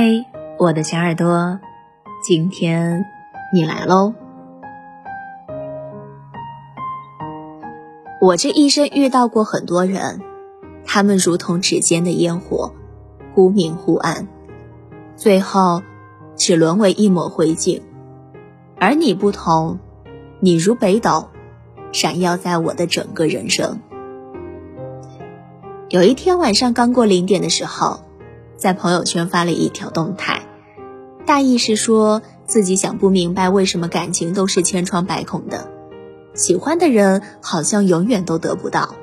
嗨，我的小耳朵，今天你来喽！我这一生遇到过很多人，他们如同指尖的烟火，忽明忽暗，最后只沦为一抹灰烬。而你不同，你如北斗，闪耀在我的整个人生。有一天晚上刚过零点的时候。在朋友圈发了一条动态，大意是说自己想不明白为什么感情都是千疮百孔的，喜欢的人好像永远都得不到，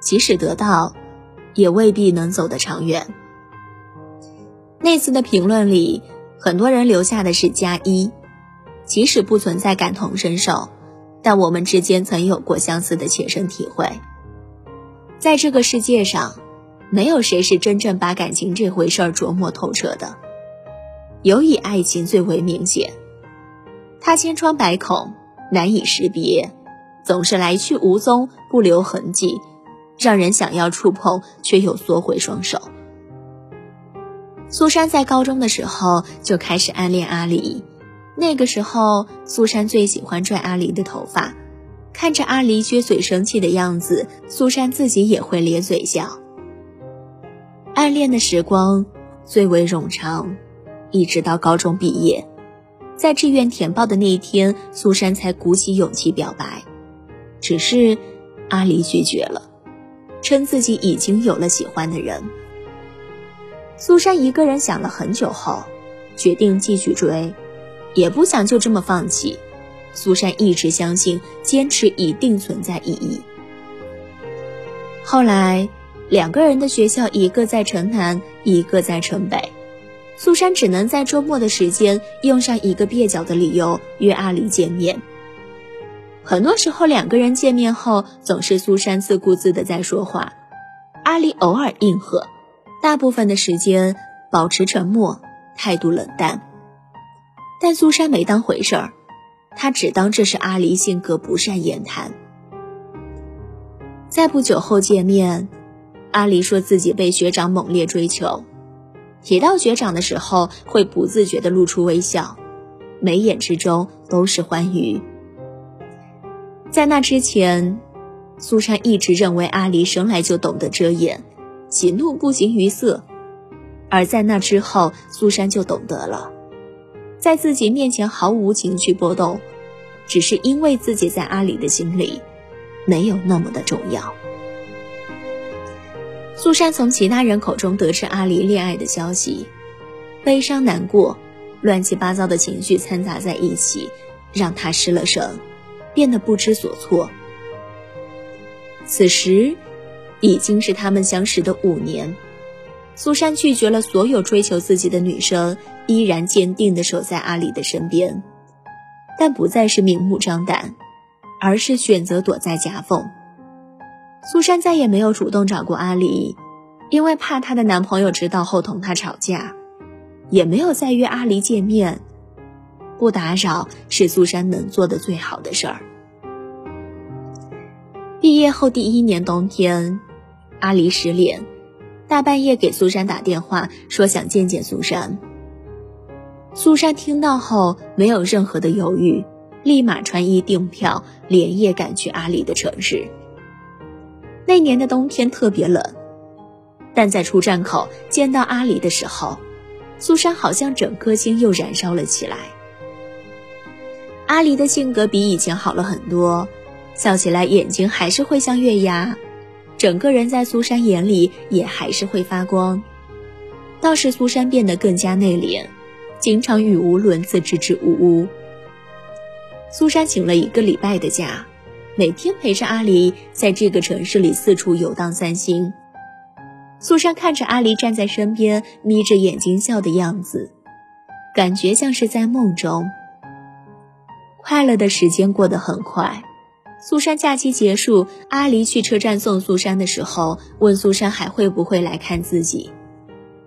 即使得到，也未必能走得长远。那次的评论里，很多人留下的是加一，即使不存在感同身受，但我们之间曾有过相似的切身体会，在这个世界上。没有谁是真正把感情这回事儿琢磨透彻的，尤以爱情最为明显。它千疮百孔，难以识别，总是来去无踪，不留痕迹，让人想要触碰却又缩回双手。苏珊在高中的时候就开始暗恋阿离，那个时候苏珊最喜欢拽阿离的头发，看着阿离撅嘴生气的样子，苏珊自己也会咧嘴笑。暗恋的时光最为冗长，一直到高中毕业，在志愿填报的那一天，苏珊才鼓起勇气表白。只是阿离拒绝了，称自己已经有了喜欢的人。苏珊一个人想了很久后，决定继续追，也不想就这么放弃。苏珊一直相信，坚持一定存在意义。后来。两个人的学校，一个在城南，一个在城北。苏珊只能在周末的时间用上一个蹩脚的理由约阿离见面。很多时候，两个人见面后，总是苏珊自顾自的在说话，阿离偶尔应和，大部分的时间保持沉默，态度冷淡。但苏珊没当回事儿，她只当这是阿离性格不善言谈。在不久后见面。阿离说自己被学长猛烈追求，提到学长的时候会不自觉地露出微笑，眉眼之中都是欢愉。在那之前，苏珊一直认为阿离生来就懂得遮掩，喜怒不形于色；而在那之后，苏珊就懂得了，在自己面前毫无情绪波动，只是因为自己在阿离的心里没有那么的重要。苏珊从其他人口中得知阿离恋爱的消息，悲伤、难过、乱七八糟的情绪掺杂在一起，让她失了神，变得不知所措。此时，已经是他们相识的五年。苏珊拒绝了所有追求自己的女生，依然坚定地守在阿离的身边，但不再是明目张胆，而是选择躲在夹缝。苏珊再也没有主动找过阿离，因为怕她的男朋友知道后同她吵架，也没有再约阿离见面。不打扰是苏珊能做的最好的事儿。毕业后第一年冬天，阿离失联，大半夜给苏珊打电话说想见见苏珊。苏珊听到后没有任何的犹豫，立马穿衣订票，连夜赶去阿离的城市。那年的冬天特别冷，但在出站口见到阿离的时候，苏珊好像整颗心又燃烧了起来。阿离的性格比以前好了很多，笑起来眼睛还是会像月牙，整个人在苏珊眼里也还是会发光。倒是苏珊变得更加内敛，经常语无伦次，支支吾吾。苏珊请了一个礼拜的假。每天陪着阿离在这个城市里四处游荡散心，苏珊看着阿离站在身边，眯着眼睛笑的样子，感觉像是在梦中。快乐的时间过得很快。苏珊假期结束，阿离去车站送苏珊的时候，问苏珊还会不会来看自己。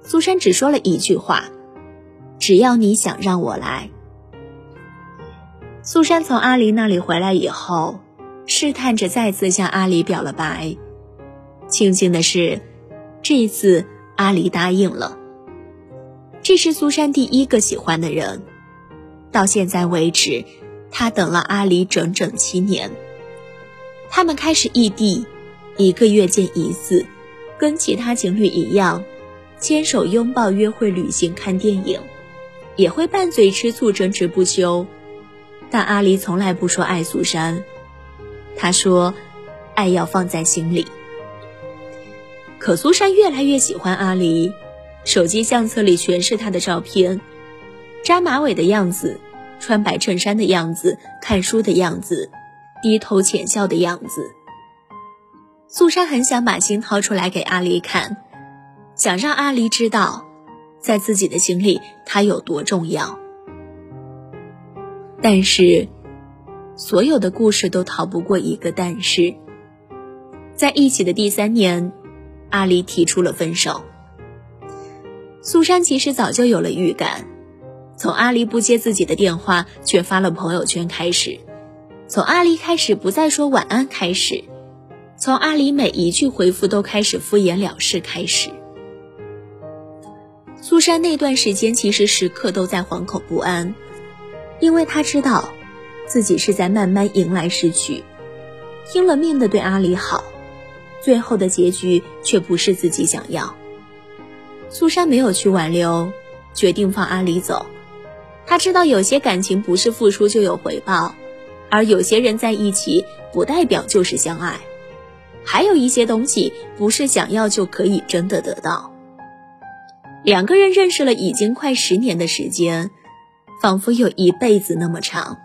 苏珊只说了一句话：“只要你想让我来。”苏珊从阿离那里回来以后。试探着再次向阿离表了白，庆幸的是，这一次阿离答应了。这是苏珊第一个喜欢的人。到现在为止，她等了阿离整整七年。他们开始异地，一个月见一次，跟其他情侣一样，牵手、拥抱、约会、旅行、看电影，也会拌嘴、吃醋、争执不休。但阿离从来不说爱苏珊，他说，爱要放在心里。可苏珊越来越喜欢阿离，手机相册里全是他的照片，扎马尾的样子，穿白衬衫的样子，看书的样子。低头浅笑的样子，苏珊很想把心掏出来给阿离看，想让阿离知道，在自己的心里他有多重要。但是，所有的故事都逃不过一个但是。在一起的第三年，阿离提出了分手。苏珊其实早就有了预感，从阿离不接自己的电话却发了朋友圈开始。从阿离开始不再说晚安开始，从阿离每一句回复都开始敷衍了事开始。苏珊那段时间其实时刻都在惶恐不安，因为她知道，自己是在慢慢迎来失去，拼了命的对阿离好，最后的结局却不是自己想要。苏珊没有去挽留，决定放阿离走。她知道有些感情不是付出就有回报。而有些人在一起，不代表就是相爱，还有一些东西不是想要就可以真的得到。两个人认识了已经快十年的时间，仿佛有一辈子那么长。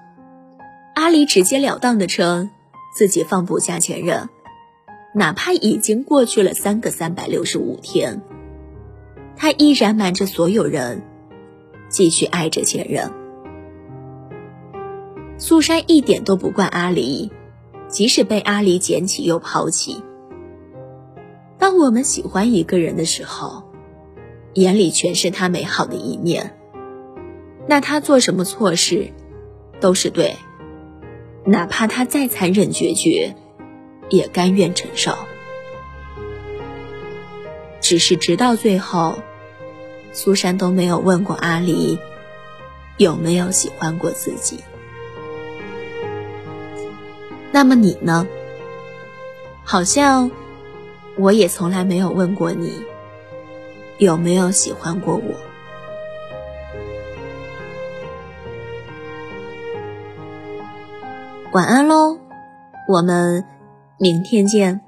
阿离直截了当的称自己放不下前任，哪怕已经过去了三个三百六十五天，他依然瞒着所有人，继续爱着前任。苏珊一点都不怪阿离，即使被阿离捡起又抛弃。当我们喜欢一个人的时候，眼里全是他美好的一面，那他做什么错事，都是对，哪怕他再残忍决绝，也甘愿承受。只是直到最后，苏珊都没有问过阿离，有没有喜欢过自己。那么你呢？好像我也从来没有问过你有没有喜欢过我。晚安喽，我们明天见。